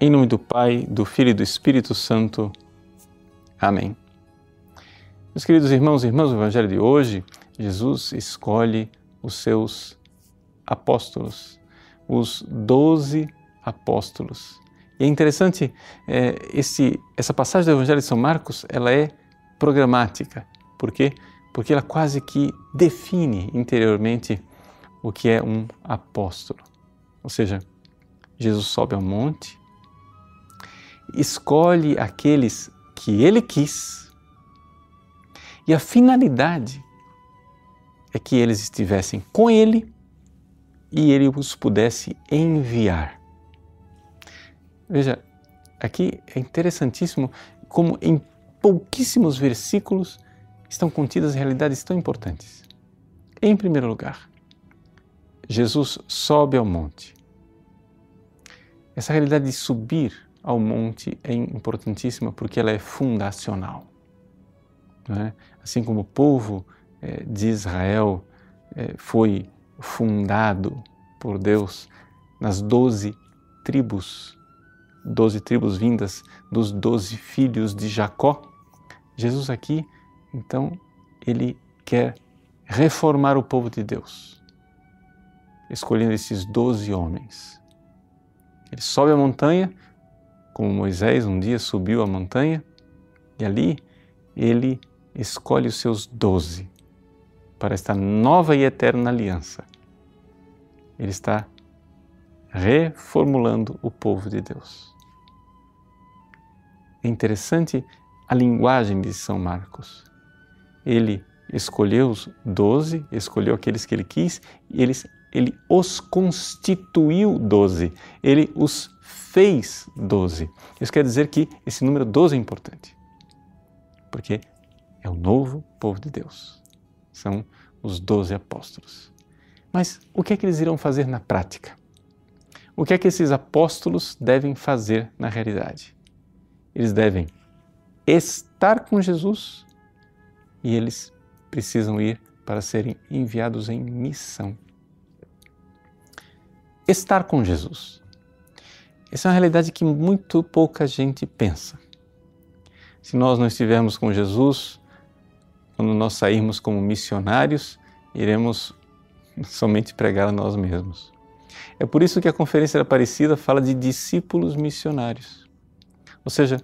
Em nome do Pai, do Filho e do Espírito Santo. Amém. Meus queridos irmãos e irmãs, o Evangelho de hoje, Jesus escolhe os seus apóstolos, os doze apóstolos. E é interessante, é, esse, essa passagem do Evangelho de São Marcos, ela é programática. Por quê? Porque ela quase que define interiormente o que é um apóstolo. Ou seja, Jesus sobe ao monte, escolhe aqueles que ele quis e a finalidade é que eles estivessem com ele e ele os pudesse enviar. Veja, aqui é interessantíssimo como em pouquíssimos versículos estão contidas realidades tão importantes. Em primeiro lugar, Jesus sobe ao monte. Essa realidade de subir ao monte é importantíssima porque ela é fundacional. É? Assim como o povo é, de Israel é, foi fundado por Deus nas doze tribos, doze tribos vindas dos doze filhos de Jacó, Jesus aqui, então, ele quer reformar o povo de Deus, escolhendo esses doze homens. Ele sobe a montanha, como Moisés um dia subiu a montanha, e ali ele escolhe os seus doze para esta nova e eterna aliança. Ele está reformulando o povo de Deus. É interessante a linguagem de São Marcos. Ele escolheu os doze, escolheu aqueles que ele quis, e eles, ele os constituiu doze, ele os fez doze. Isso quer dizer que esse número doze é importante, porque é o novo povo de Deus. São os doze apóstolos. Mas o que é que eles irão fazer na prática? O que é que esses apóstolos devem fazer na realidade? Eles devem estar com Jesus e eles precisam ir para serem enviados em missão. Estar com Jesus. Essa é uma realidade que muito pouca gente pensa. Se nós não estivermos com Jesus, quando nós sairmos como missionários, iremos somente pregar a nós mesmos. É por isso que a Conferência da Aparecida fala de discípulos missionários. Ou seja,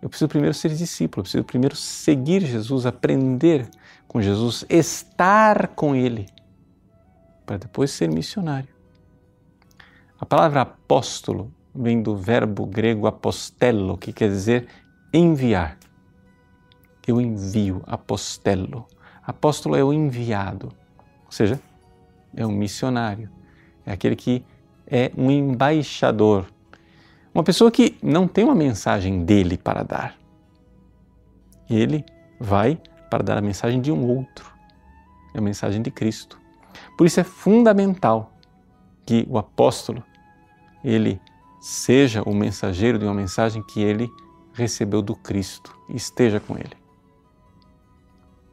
eu preciso primeiro ser discípulo, eu preciso primeiro seguir Jesus, aprender com Jesus, estar com Ele, para depois ser missionário. A palavra apóstolo vem do verbo grego apostello, que quer dizer enviar. Eu envio, apostello. Apóstolo é o enviado, ou seja, é um missionário, é aquele que é um embaixador uma pessoa que não tem uma mensagem dele para dar. Ele vai para dar a mensagem de um outro, é a mensagem de Cristo. Por isso é fundamental que o apóstolo ele seja o mensageiro de uma mensagem que ele recebeu do Cristo e esteja com ele.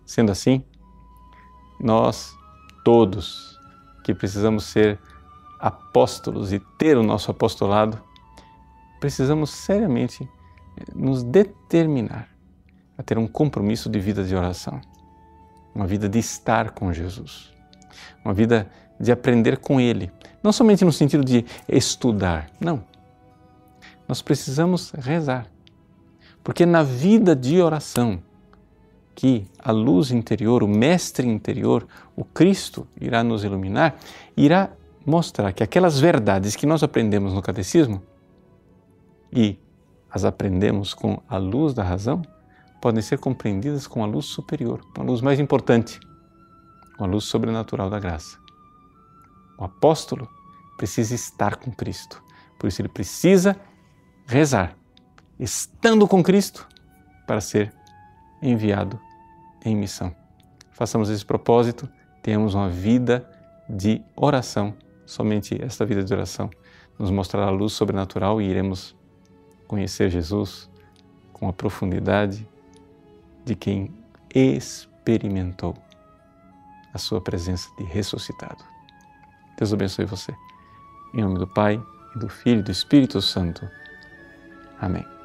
Sendo assim, nós todos que precisamos ser apóstolos e ter o nosso apostolado, precisamos seriamente eh, nos determinar a ter um compromisso de vida de oração, uma vida de estar com Jesus, uma vida de aprender com Ele, não somente no sentido de estudar, não. Nós precisamos rezar, porque na vida de oração, que a luz interior, o Mestre interior, o Cristo irá nos iluminar, irá mostrar que aquelas verdades que nós aprendemos no catecismo e as aprendemos com a luz da razão, podem ser compreendidas com a luz superior, com a luz mais importante, com a luz sobrenatural da graça. O apóstolo precisa estar com Cristo, por isso ele precisa rezar, estando com Cristo, para ser enviado em missão. Façamos esse propósito, tenhamos uma vida de oração. Somente esta vida de oração nos mostrará a luz sobrenatural e iremos conhecer Jesus com a profundidade de quem experimentou a sua presença de ressuscitado. Deus abençoe você. Em nome do Pai, e do Filho e do Espírito Santo. Amém.